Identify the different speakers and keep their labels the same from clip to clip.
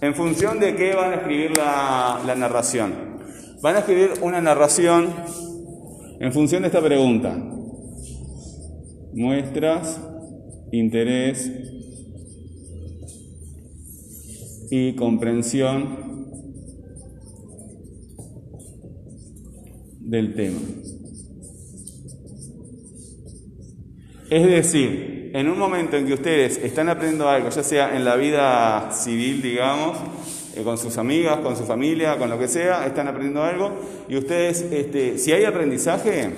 Speaker 1: ¿En función de qué van a escribir la, narración? Van a escribir una narración en función de esta pregunta. Muestras interés y comprensión del tema. Es decir, en un momento en que ustedes están aprendiendo algo, ya sea en la vida civil, digamos, eh, con sus amigas, con su familia, con lo que sea, están aprendiendo algo, y ustedes, este, si hay aprendizaje,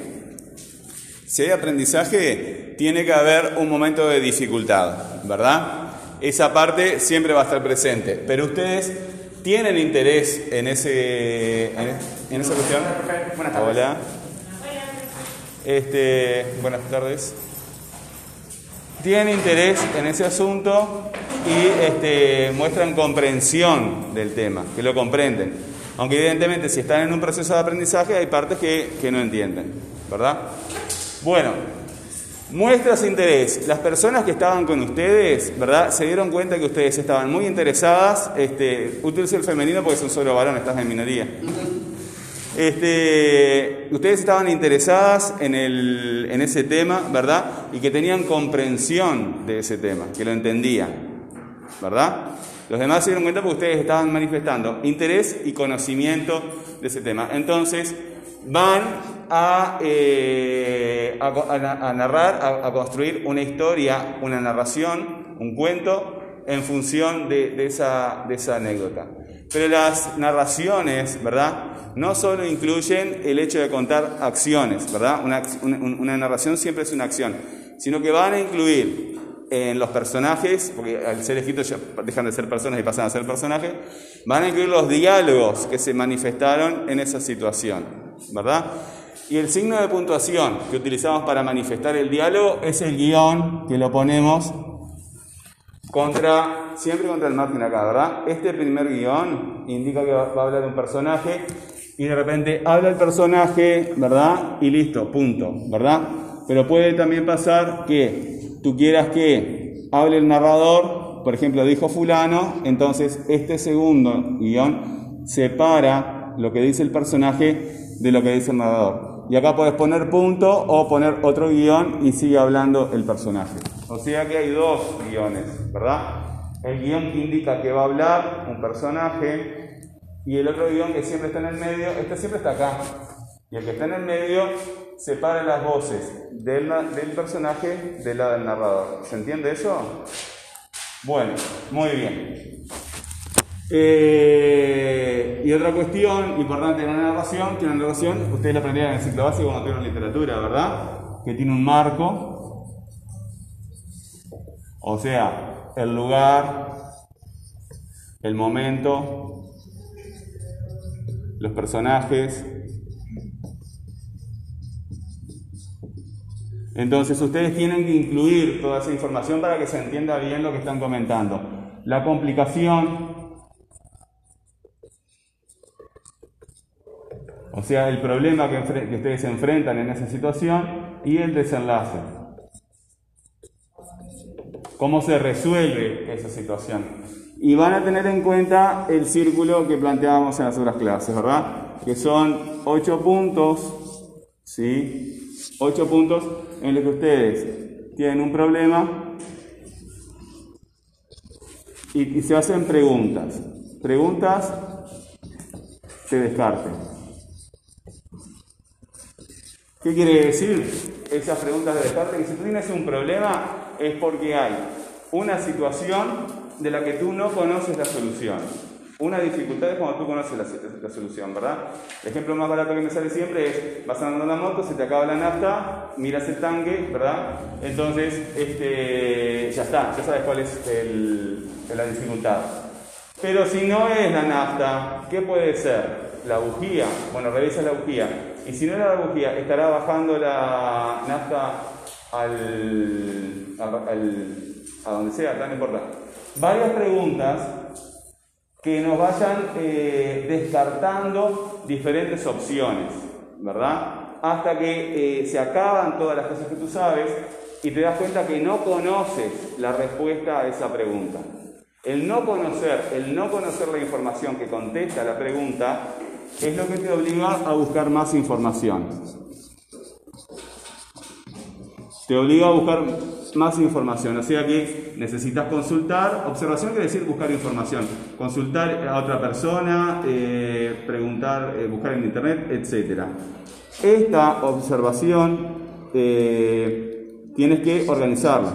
Speaker 1: si hay aprendizaje, tiene que haber un momento de dificultad, ¿verdad? Esa parte siempre va a estar presente, pero ustedes tienen interés en, ese, en, esa cuestión. Buenas tardes. Hola. Este, buenas tardes tienen interés en ese asunto y este, muestran comprensión del tema, que lo comprenden. Aunque evidentemente si están en un proceso de aprendizaje hay partes que, que no entienden, ¿verdad? Bueno, muestras interés. Las personas que estaban con ustedes, ¿verdad? Se dieron cuenta que ustedes estaban muy interesadas. Este, utilizo el femenino porque son solo varones, estás en minoría. Este, ustedes estaban interesadas en, ese tema, ¿verdad? Y que tenían comprensión de ese tema, que lo entendían, ¿verdad? Los demás se dieron cuenta porque ustedes estaban manifestando interés y conocimiento de ese tema. Entonces, van a, eh, narrar, a, construir una historia, una narración, un cuento, en función esa, de esa anécdota. Pero las narraciones, ¿verdad? No solo incluyen el hecho de contar acciones, ¿verdad? Una, narración siempre es una acción, sino que van a incluir en los personajes, porque al ser escritos ya dejan de ser personas y pasan a ser personajes, van a incluir los diálogos que se manifestaron en esa situación, ¿verdad? Y el signo de puntuación que utilizamos para manifestar el diálogo es el guion que lo ponemos contra, siempre contra el margen acá, ¿verdad? Este primer guion indica que va a hablar un personaje y de repente habla el personaje, ¿verdad? Y listo, punto, ¿verdad? Pero puede también pasar que tú quieras que hable el narrador, por ejemplo, dijo fulano, entonces este segundo guion separa lo que dice el personaje de lo que dice el narrador. Y acá puedes poner punto o poner otro guion y sigue hablando el personaje. O sea que hay dos guiones, ¿verdad? El guion que indica que va a hablar un personaje y el otro guion que siempre está en el medio, este siempre está acá. Y el que está en el medio separa las voces del, del personaje de la del narrador. ¿Se entiende eso? Bueno, muy bien. Eh, y otra cuestión importante en una narración, que una narración, ustedes la aprendieron en el ciclo básico cuando tuvieron literatura, ¿verdad? Que tiene un marco, o sea, el lugar, el momento, los personajes. Entonces ustedes tienen que incluir toda esa información para que se entienda bien lo que están comentando. La complicación, o sea, el problema que, ustedes enfrentan en esa situación y el desenlace. ¿Cómo se resuelve esa situación? Y van a tener en cuenta el círculo que planteábamos en las otras clases, ¿verdad? Que son ocho puntos, ¿sí? Ocho puntos en los que ustedes tienen un problema y, se hacen preguntas. Preguntas se descarten. ¿Qué quiere decir esas preguntas de descarte? Que si tú tienes un problema es porque hay una situación de la que tú no conoces la solución. Una dificultad es cuando tú conoces la, solución, ¿verdad? El ejemplo más barato que me sale siempre es, vas andando en la moto, se te acaba la nafta, miras el tanque, ¿verdad? Entonces, este, ya está, ya sabes cuál es la dificultad. Pero si no es la nafta, ¿qué puede ser? La bujía. Bueno, revisa la bujía. Y si no era la bujía, estará bajando la nafta al, a donde sea, no importa varias preguntas que nos vayan eh, descartando diferentes opciones, ¿verdad? Hasta que eh, se acaban todas las cosas que tú sabes y te das cuenta que no conoces la respuesta a esa pregunta. El no conocer, el no conocer la información que contesta la pregunta es lo que te obliga a buscar más información. Te obliga a buscar más información. O sea que necesitas consultar. Observación quiere decir buscar información. Consultar a otra persona, eh, preguntar, eh, buscar en internet, etc. Esta observación eh, tienes que organizarla.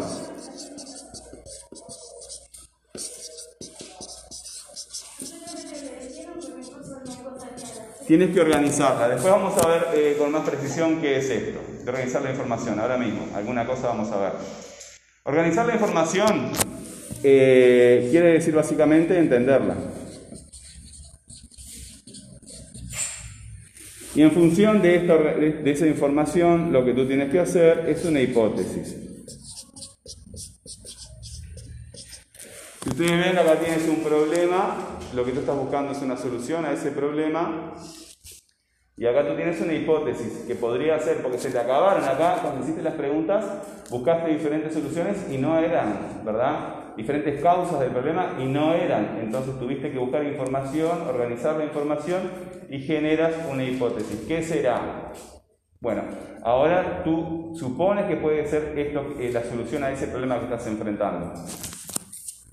Speaker 1: Tienes que organizarla. Después vamos a ver con más precisión qué es esto, de organizar la información. Ahora mismo, alguna cosa vamos a ver. Organizar la información eh, quiere decir básicamente entenderla. Y en función de, de, esa información, lo que tú tienes que hacer es una hipótesis. Si ustedes ven, acá tienes un problema, lo que tú estás buscando es una solución a ese problema, y acá tú tienes una hipótesis que podría ser, porque se te acabaron acá, cuando hiciste las preguntas, buscaste diferentes soluciones y no eran, ¿verdad? Diferentes causas del problema y no eran. Entonces tuviste que buscar información, organizar la información y generas una hipótesis. ¿Qué será? Bueno, ahora tú supones que puede ser esto eh, la solución a ese problema que estás enfrentando.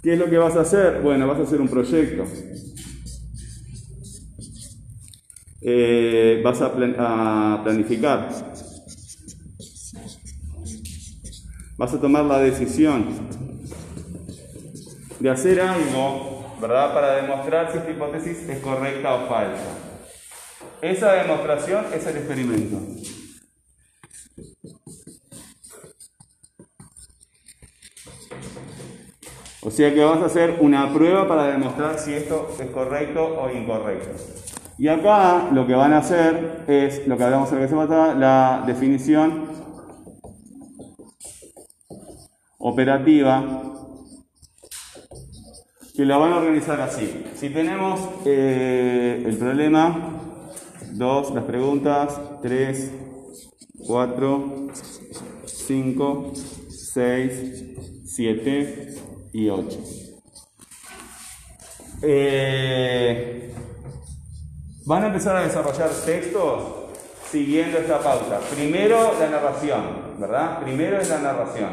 Speaker 1: ¿Qué es lo que vas a hacer? Bueno, vas a hacer un proyecto. Eh, vas a, planificar, vas a tomar la decisión de hacer algo, ¿verdad? Para demostrar si esta hipótesis es correcta o falsa. Esa demostración es el experimento. O sea que vamos a hacer una prueba para demostrar si esto es correcto o incorrecto. Y acá lo que van a hacer es lo que hablamos en la la definición operativa que la van a organizar así. Si tenemos eh, el problema 2, las preguntas 3, 4, 5, 6, 7 y 8. Eh, Van a empezar a desarrollar textos siguiendo esta pauta. Primero la narración, ¿verdad? Primero es la narración.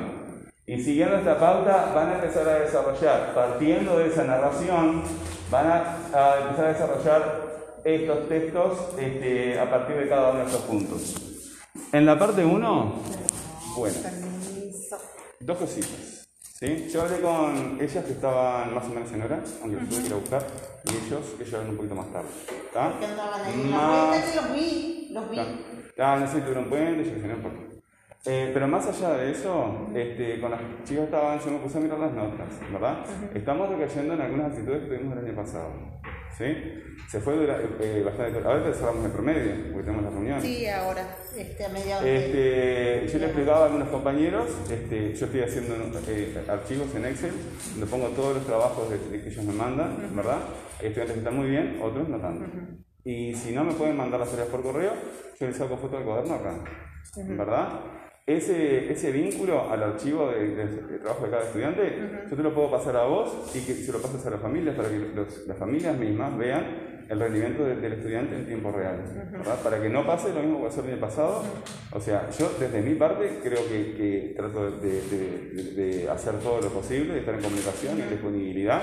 Speaker 1: Y siguiendo esta pauta van a empezar a desarrollar, partiendo de esa narración, van a, empezar a desarrollar estos textos este, a partir de cada uno de estos puntos. En la parte 1, bueno, dos cositas. ¿Sí? Yo hablé con ellas que estaban más o menos en hora, aunque los tuve que ir a buscar, y ellos que llegaron un poquito más tarde. ¿Está?
Speaker 2: Ahí en la los vi, los vi.
Speaker 1: Ah, no sé, tuvieron puente, yo no por qué. Eh, pero más allá de eso, este, con las chicas estaban, yo me puse a mirar las notas, ¿verdad? Estamos recayendo en algunas actitudes que tuvimos el año pasado. ¿Sí? Se fue eh, bastante. Ahora cerramos el promedio, porque tenemos la reunión.
Speaker 2: Sí, ahora, este, a mediados.
Speaker 1: Este, yo le explicaba a algunos compañeros, este, yo estoy haciendo eh, archivos en Excel, donde pongo todos los trabajos que ellos me mandan, ¿verdad? Hay estudiantes que están muy bien, otros no tanto. Y si no me pueden mandar las tareas por correo, yo les saco foto del cuaderno acá, ¿verdad? Ese, ese vínculo al archivo de, trabajo de cada estudiante, yo te lo puedo pasar a vos y que se lo pases a las familias para que las familias mismas vean el rendimiento del estudiante en tiempo real. Para que no pase lo mismo que pasó el año pasado. O sea, yo desde mi parte creo que, que trato de, de, hacer todo lo posible, de estar en comunicación y disponibilidad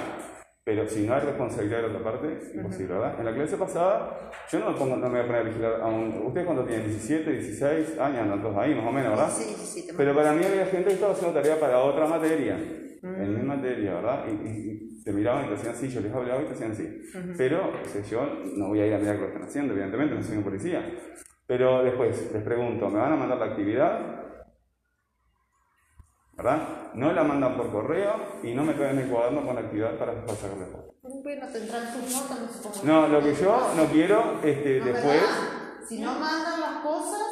Speaker 1: pero si no hay responsabilidad de la otra parte, es imposible, ¿verdad? En la clase pasada, yo no me, pongo, no me voy a poner a vigilar a un... ¿Ustedes cuánto tienen? ¿17, 16 años? Todos ahí, más o menos, ¿verdad?
Speaker 2: Sí, sí, sí.
Speaker 1: Pero para mí había gente que estaba haciendo tarea para otra materia, en mi materia, ¿verdad? Y, y, te miraban y te hacían así, yo les hablaba y te hacían así. Pero yo no voy a ir a mirar lo están haciendo, evidentemente, no soy un policía. Pero después les pregunto, ¿me van a mandar la actividad? ¿Verdad? No la mandan por correo y no me traen el cuaderno con la actividad para, sacarle foto.
Speaker 2: Bueno, tendrán sus notas,
Speaker 1: no No, lo que yo no quiero este, después.
Speaker 2: Si no mandan las cosas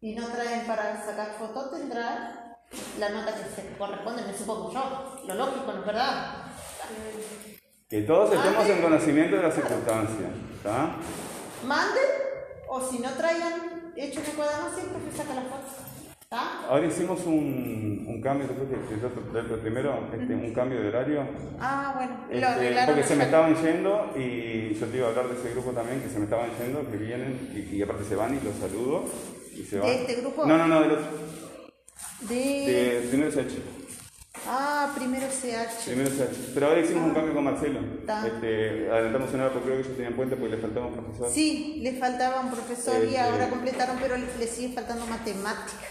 Speaker 2: y no traen para sacar fotos, tendrán la nota que se corresponde, me supongo yo. Lo lógico, ¿no es verdad?
Speaker 1: Que todos estemos en conocimiento de las circunstancias. ¿está?
Speaker 2: Manden, o si no traigan hecho el cuaderno, siempre se saca la foto. ¿Está?
Speaker 1: Ahora hicimos un, un cambio, te- primero, este, un cambio de horario.
Speaker 2: Ah, bueno, lo
Speaker 1: Este,
Speaker 2: arreglaron
Speaker 1: porque se me estaban yendo y yo te iba a hablar de ese grupo también, que se me estaban yendo, que vienen y, y aparte se van y los saludo y se van.
Speaker 2: ¿De este grupo?
Speaker 1: No, no, no, del otro.
Speaker 2: De...
Speaker 1: De primero CH.
Speaker 2: Ah, primero CH.
Speaker 1: Primero CH. Pero ahora hicimos un cambio con Marcelo. Este, adelantamos una hora porque creo que ellos tenían puente porque le faltaba un profesor.
Speaker 2: Sí, le faltaba un profesor y
Speaker 1: Este-
Speaker 2: ahora completaron, pero le, le sigue faltando matemática.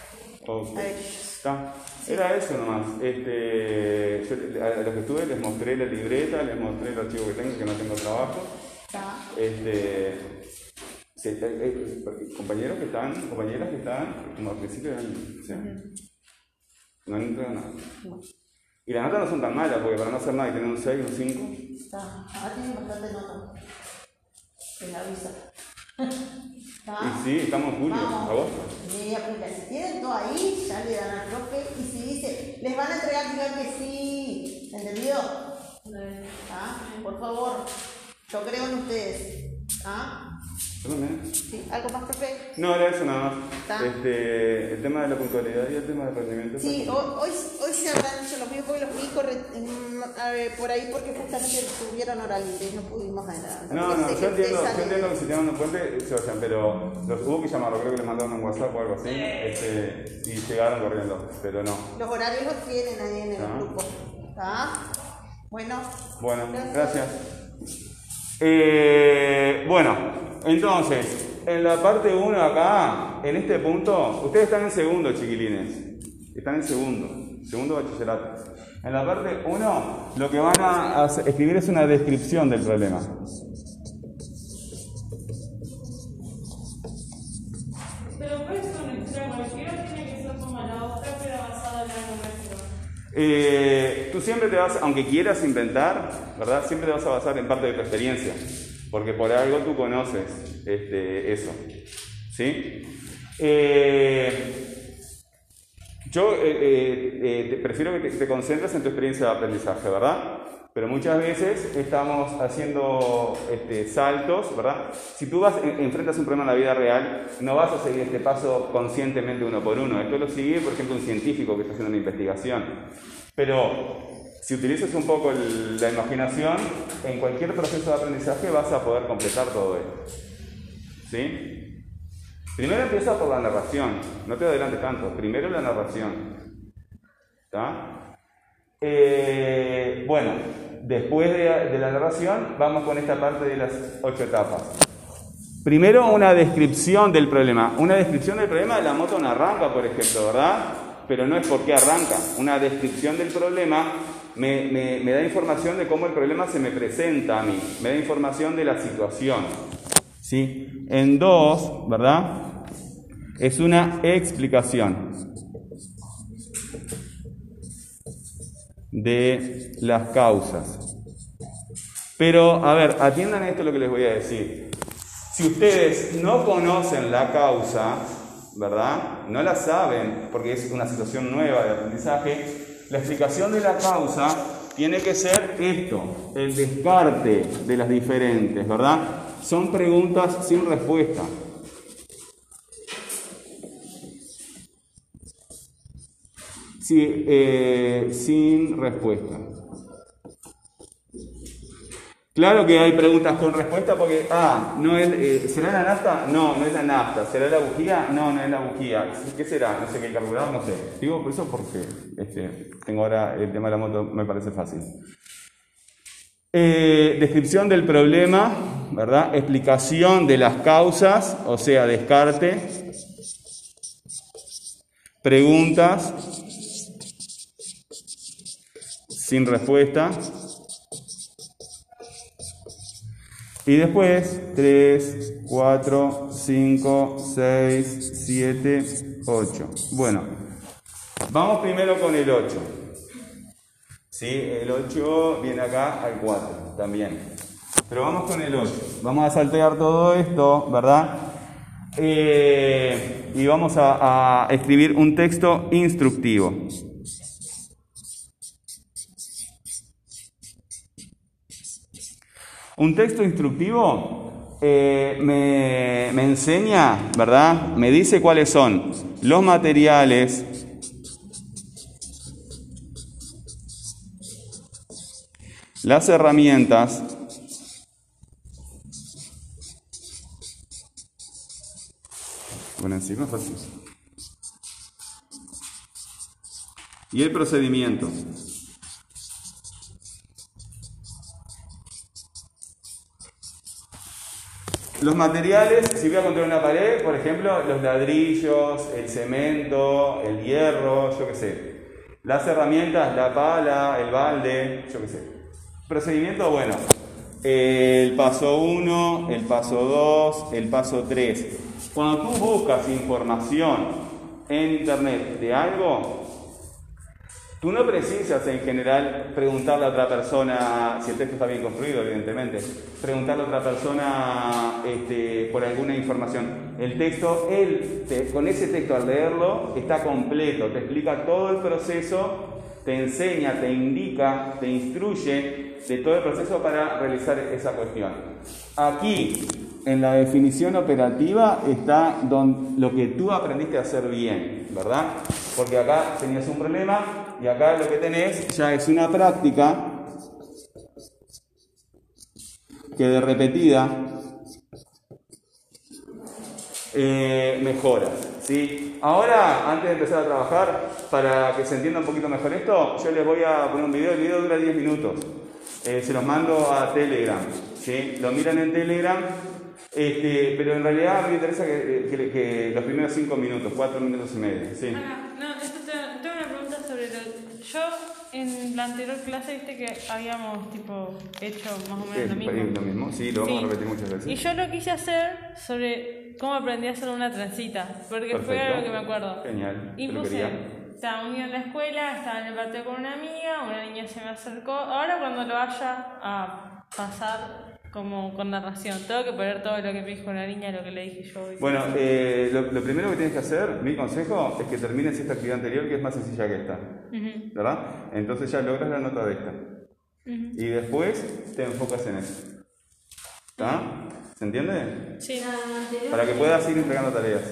Speaker 1: Ok. Está. Era eso nomás. Este, a los que estuve les mostré la libreta, les mostré el archivo que tengo, que no tengo trabajo.
Speaker 2: ¿Está?
Speaker 1: Este, eh, eh, compañeros que están, compañeras que están, como al principio del año, o sea, no han entrado nada.
Speaker 2: No,
Speaker 1: Y las notas no son tan malas, porque para no hacer nada y tener un 6, un 5,
Speaker 2: está. Ahora tienen bastante nota. Se la avisa. ¿Está?
Speaker 1: y sí, estamos en julio,
Speaker 2: Vamos.
Speaker 1: agosto.
Speaker 2: Media punta. Si tienen todo ahí, ya le dan al profe. Y si dice, les van a entregar, digan que sí. ¿Entendido? ¿Ah? Por favor. Yo creo en ustedes. ¿Ah?
Speaker 1: Yo también.
Speaker 2: Sí. ¿Algo más, profe?
Speaker 1: No, era eso nada más. Este, el tema de la puntualidad y el tema del rendimiento.
Speaker 2: Sí, hoy, hoy, se habrán hecho los míos porque los vi corre- por ahí porque justamente tuvieron hora libre y no pudimos adelantar.
Speaker 1: No, no, yo entiendo, yo entiendo que si tienen un puente se vayan, pero los hubo que llamarlo, creo que les mandaron un WhatsApp o algo así, este, y llegaron corriendo, pero no.
Speaker 2: Los horarios los tienen ahí en el
Speaker 1: Ah.
Speaker 2: grupo. ¿Está? Bueno.
Speaker 1: Bueno, gracias. Eh, bueno, entonces, en la parte 1 acá, en este punto, ustedes están en segundo, chiquilines. Están en segundo, segundo bachillerato. En la parte 1, lo que van a escribir es una descripción del problema. Eh, tú siempre te vas, aunque quieras inventar, ¿verdad? Siempre te vas a basar en parte de tu experiencia, porque por algo tú conoces este, eso, ¿sí? Eh, yo eh, eh, eh, te- prefiero que te, te concentres en tu experiencia de aprendizaje, ¿verdad? Pero muchas veces estamos haciendo este, saltos, ¿verdad? Si tú vas, en- enfrentas un problema en la vida real, no vas a seguir este paso conscientemente uno por uno. Esto lo sigue, por ejemplo, un científico que está haciendo una investigación. Pero si utilizas un poco la imaginación, en cualquier proceso de aprendizaje vas a poder completar todo esto. ¿Sí? Primero empieza por la narración, no te adelantes tanto, primero la narración. Eh, bueno, después de, de la narración vamos con esta parte de las ocho etapas. Primero una descripción del problema. Una descripción del problema, la moto no arranca, por ejemplo, ¿verdad? Pero no es por qué arranca. Una descripción del problema me, da información de cómo el problema se me presenta a mí. Me da información de la situación. ¿Sí? En dos, ¿verdad? Es una explicación de las causas. Pero, a ver, atiendan esto lo que les voy a decir. Si ustedes no conocen la causa, ¿verdad? No la saben, porque es una situación nueva de aprendizaje, la explicación de la causa tiene que ser esto, el descarte de las diferentes, ¿verdad? Son preguntas sin respuesta. Sí, eh, sin respuesta. Claro que hay preguntas con respuesta porque, ah, no es, eh, ¿será la nafta? No, no es la nafta. ¿Será la bujía? No, no es la bujía. ¿Qué será? No sé qué carburador, no sé. Digo por eso porque este, tengo ahora el tema de la moto, me parece fácil. Eh, descripción del problema, ¿verdad? Explicación de las causas, o sea, descarte. Preguntas sin respuesta. Y después 3, 4, 5, 6, 7, 8. Bueno, vamos primero con el 8. Sí, el 8 viene acá al 4 también. Pero vamos con el 8. Vamos a saltear todo esto, ¿verdad? Eh, y vamos a, a escribir un texto instructivo. Un texto instructivo eh, me, me enseña, ¿verdad? Me dice cuáles son los materiales las herramientas bueno encima fácil y el procedimiento Los materiales, si voy a construir una pared, por ejemplo, los ladrillos, el cemento, el hierro, yo qué sé. Las herramientas, la pala, el balde, yo qué sé. Procedimiento, bueno, el paso 1, el paso 2, el paso 3. Cuando tú buscas información en internet de algo, Tú no precisas en general preguntarle a otra persona, si el texto está bien construido, evidentemente, preguntarle a otra persona este, por alguna información. El texto, él, con ese texto al leerlo, está completo, te explica todo el proceso, te enseña, te indica, te instruye de todo el proceso para realizar esa cuestión. Aquí, en la definición operativa, está lo que tú aprendiste a hacer bien, ¿verdad? Porque acá tenías un problema, y acá lo que tenés ya es una práctica que de repetida eh, mejora. ¿sí? Ahora, antes de empezar a trabajar, para que se entienda un poquito mejor esto, yo les voy a poner un video, el video dura 10 minutos. Eh, se los mando a Telegram. ¿sí? Lo miran en Telegram, este, pero en realidad me interesa que, los primeros 5 minutos, 4 minutos y medio. ¿sí?
Speaker 3: Yo en la anterior clase viste que habíamos tipo hecho más o menos lo mismo.
Speaker 1: Lo mismo, sí, lo vamos a repetir muchas veces.
Speaker 3: Y yo lo quise hacer sobre cómo aprendí a hacer una trencita, porque fue algo que me acuerdo.
Speaker 1: Genial.
Speaker 3: Y puse, estaba un día en la escuela, estaba en el patio con una amiga, una niña se me acercó. Ahora cuando lo vaya a pasar como con narración. Tengo que poner todo lo que me dijo la niña, lo que le dije yo.
Speaker 1: Bueno, eh, lo, primero que tienes que hacer, mi consejo, es que termines esta actividad anterior que es más sencilla que esta. ¿Verdad? Entonces ya logras la nota de esta. Y después te enfocas en eso. ¿Está? ¿Se entiende?
Speaker 3: Sí.
Speaker 1: Para que puedas ir entregando tareas.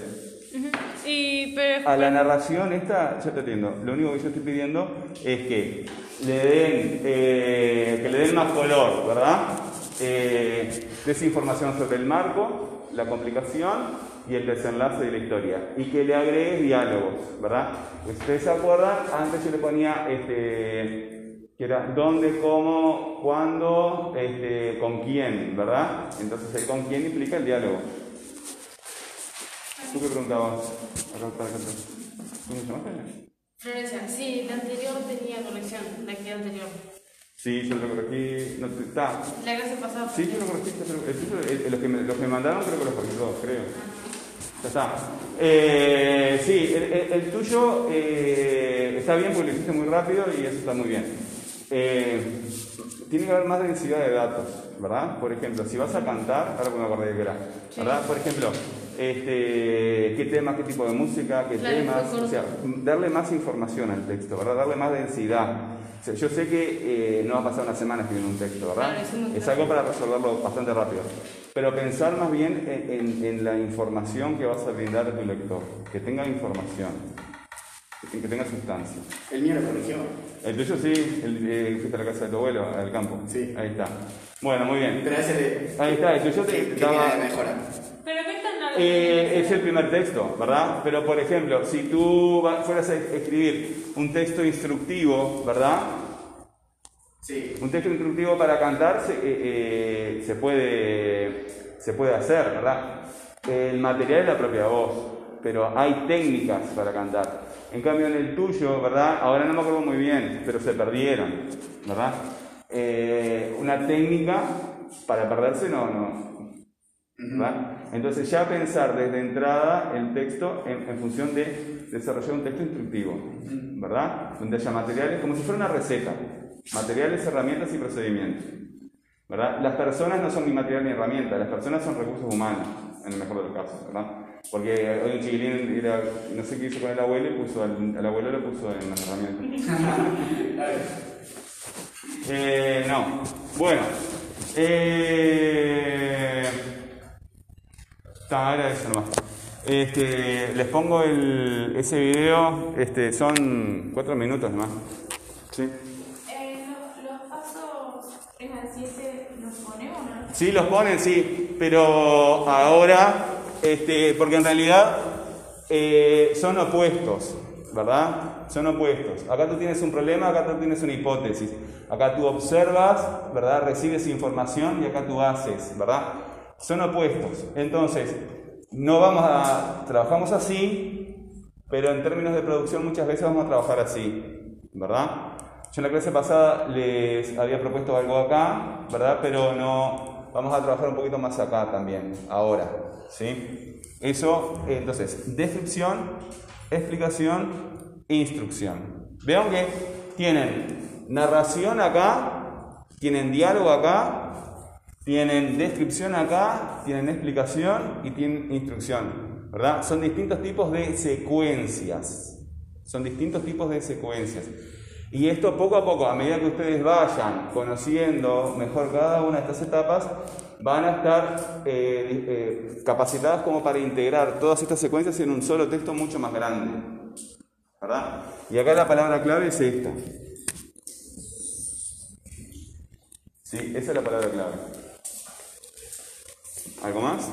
Speaker 3: y, pero
Speaker 1: A la narración esta, ya te entiendo. Lo único que yo estoy pidiendo es que le den, eh, que le den más color, ¿verdad? Eh, desinformación sobre el marco, la complicación y el desenlace de la historia. Y que le agregues diálogos, ¿verdad? Ustedes se acuerdan, antes yo le ponía este, era dónde, cómo, cuándo, este, con quién, ¿verdad? Entonces el con quién implica el diálogo. ¿Tú qué preguntabas?
Speaker 4: Sí, la anterior tenía conexión, la anterior.
Speaker 1: Sí, yo lo corregí. No, está.
Speaker 4: La clase pasada.
Speaker 1: Sí, yo lo corregí. Los, que me, los que me mandaron creo que los corregí todos, creo. Ya está. Eh, sí, el, tuyo eh, está bien porque lo hiciste muy rápido y eso está muy bien. Eh, tiene que haber más densidad de datos, ¿verdad? Por ejemplo, si vas a cantar, ahora me acordé de que era, ¿verdad? Por ejemplo, este, qué temas, qué tipo de música, qué temas, o sea, darle más información al texto, ¿verdad? Darle más densidad. Yo sé que eh, no va a pasar una semana escribiendo un texto, ¿verdad? es, algo para resolverlo bastante rápido. Pero pensar más bien en, la información que vas a brindar a tu lector, que tenga información que tenga sustancia.
Speaker 5: El mío lo corrigió.
Speaker 1: El tuyo sí, el, eh, fuiste a la casa de tu abuelo, al campo.
Speaker 5: Sí.
Speaker 1: Ahí está. Bueno, muy bien.
Speaker 5: Pero ese de,
Speaker 1: Ahí está, el tuyo te
Speaker 5: daba... mejora.
Speaker 3: Pero
Speaker 1: eh, es el primer texto, ¿verdad? Pero por ejemplo, si tú fueras a escribir un texto instructivo, ¿verdad?
Speaker 5: Sí.
Speaker 1: Un texto instructivo para cantar se, eh, eh, se, puede, se puede hacer, ¿verdad? El material es la propia voz, pero hay técnicas para cantar. En cambio, en el tuyo, ¿verdad? Ahora no me acuerdo muy bien, pero se perdieron, ¿verdad? Eh, una técnica para perderse no, no. Entonces ya pensar desde entrada el texto en, función de desarrollar un texto instructivo, ¿verdad? Donde haya materiales, como si fuera una receta, materiales, herramientas y procedimientos. ¿verdad? Las personas no son ni material ni herramienta, las personas son recursos humanos, en el mejor de los casos, ¿verdad? Porque hoy un chiquilín no sé qué hizo con el abuelo y puso al, abuelo lo puso en las herramientas. Eh, no. Bueno. Eh, eso nomás. Este, les pongo ese video, este, son cuatro minutos más. ¿Sí?
Speaker 4: Los, pasos es así, ¿se los o no?
Speaker 1: Sí, los ponen, sí, pero ahora, este, porque en realidad eh, son opuestos, ¿verdad? Son opuestos. Acá tú tienes un problema, acá tú tienes una hipótesis. Acá tú observas, ¿verdad? Recibes información y acá tú haces, ¿verdad? Son opuestos. Entonces, no vamos a, trabajamos así, pero en términos de producción muchas veces vamos a trabajar así, ¿verdad? Yo en la clase pasada les había propuesto algo acá, ¿verdad? Pero no, vamos a trabajar un poquito más acá también, ahora, ¿sí? Eso, entonces, descripción, explicación, instrucción. Vean que tienen narración acá, tienen diálogo acá, tienen descripción acá, tienen explicación y tienen instrucción, ¿verdad? Son distintos tipos de secuencias. Son distintos tipos de secuencias. Y esto poco a poco, a medida que ustedes vayan conociendo mejor cada una de estas etapas, van a estar eh, eh, capacitadas como para integrar todas estas secuencias en un solo texto mucho más grande. ¿Verdad? Y acá la palabra clave es esta. Sí, esa es la palabra clave. ¿Algo más?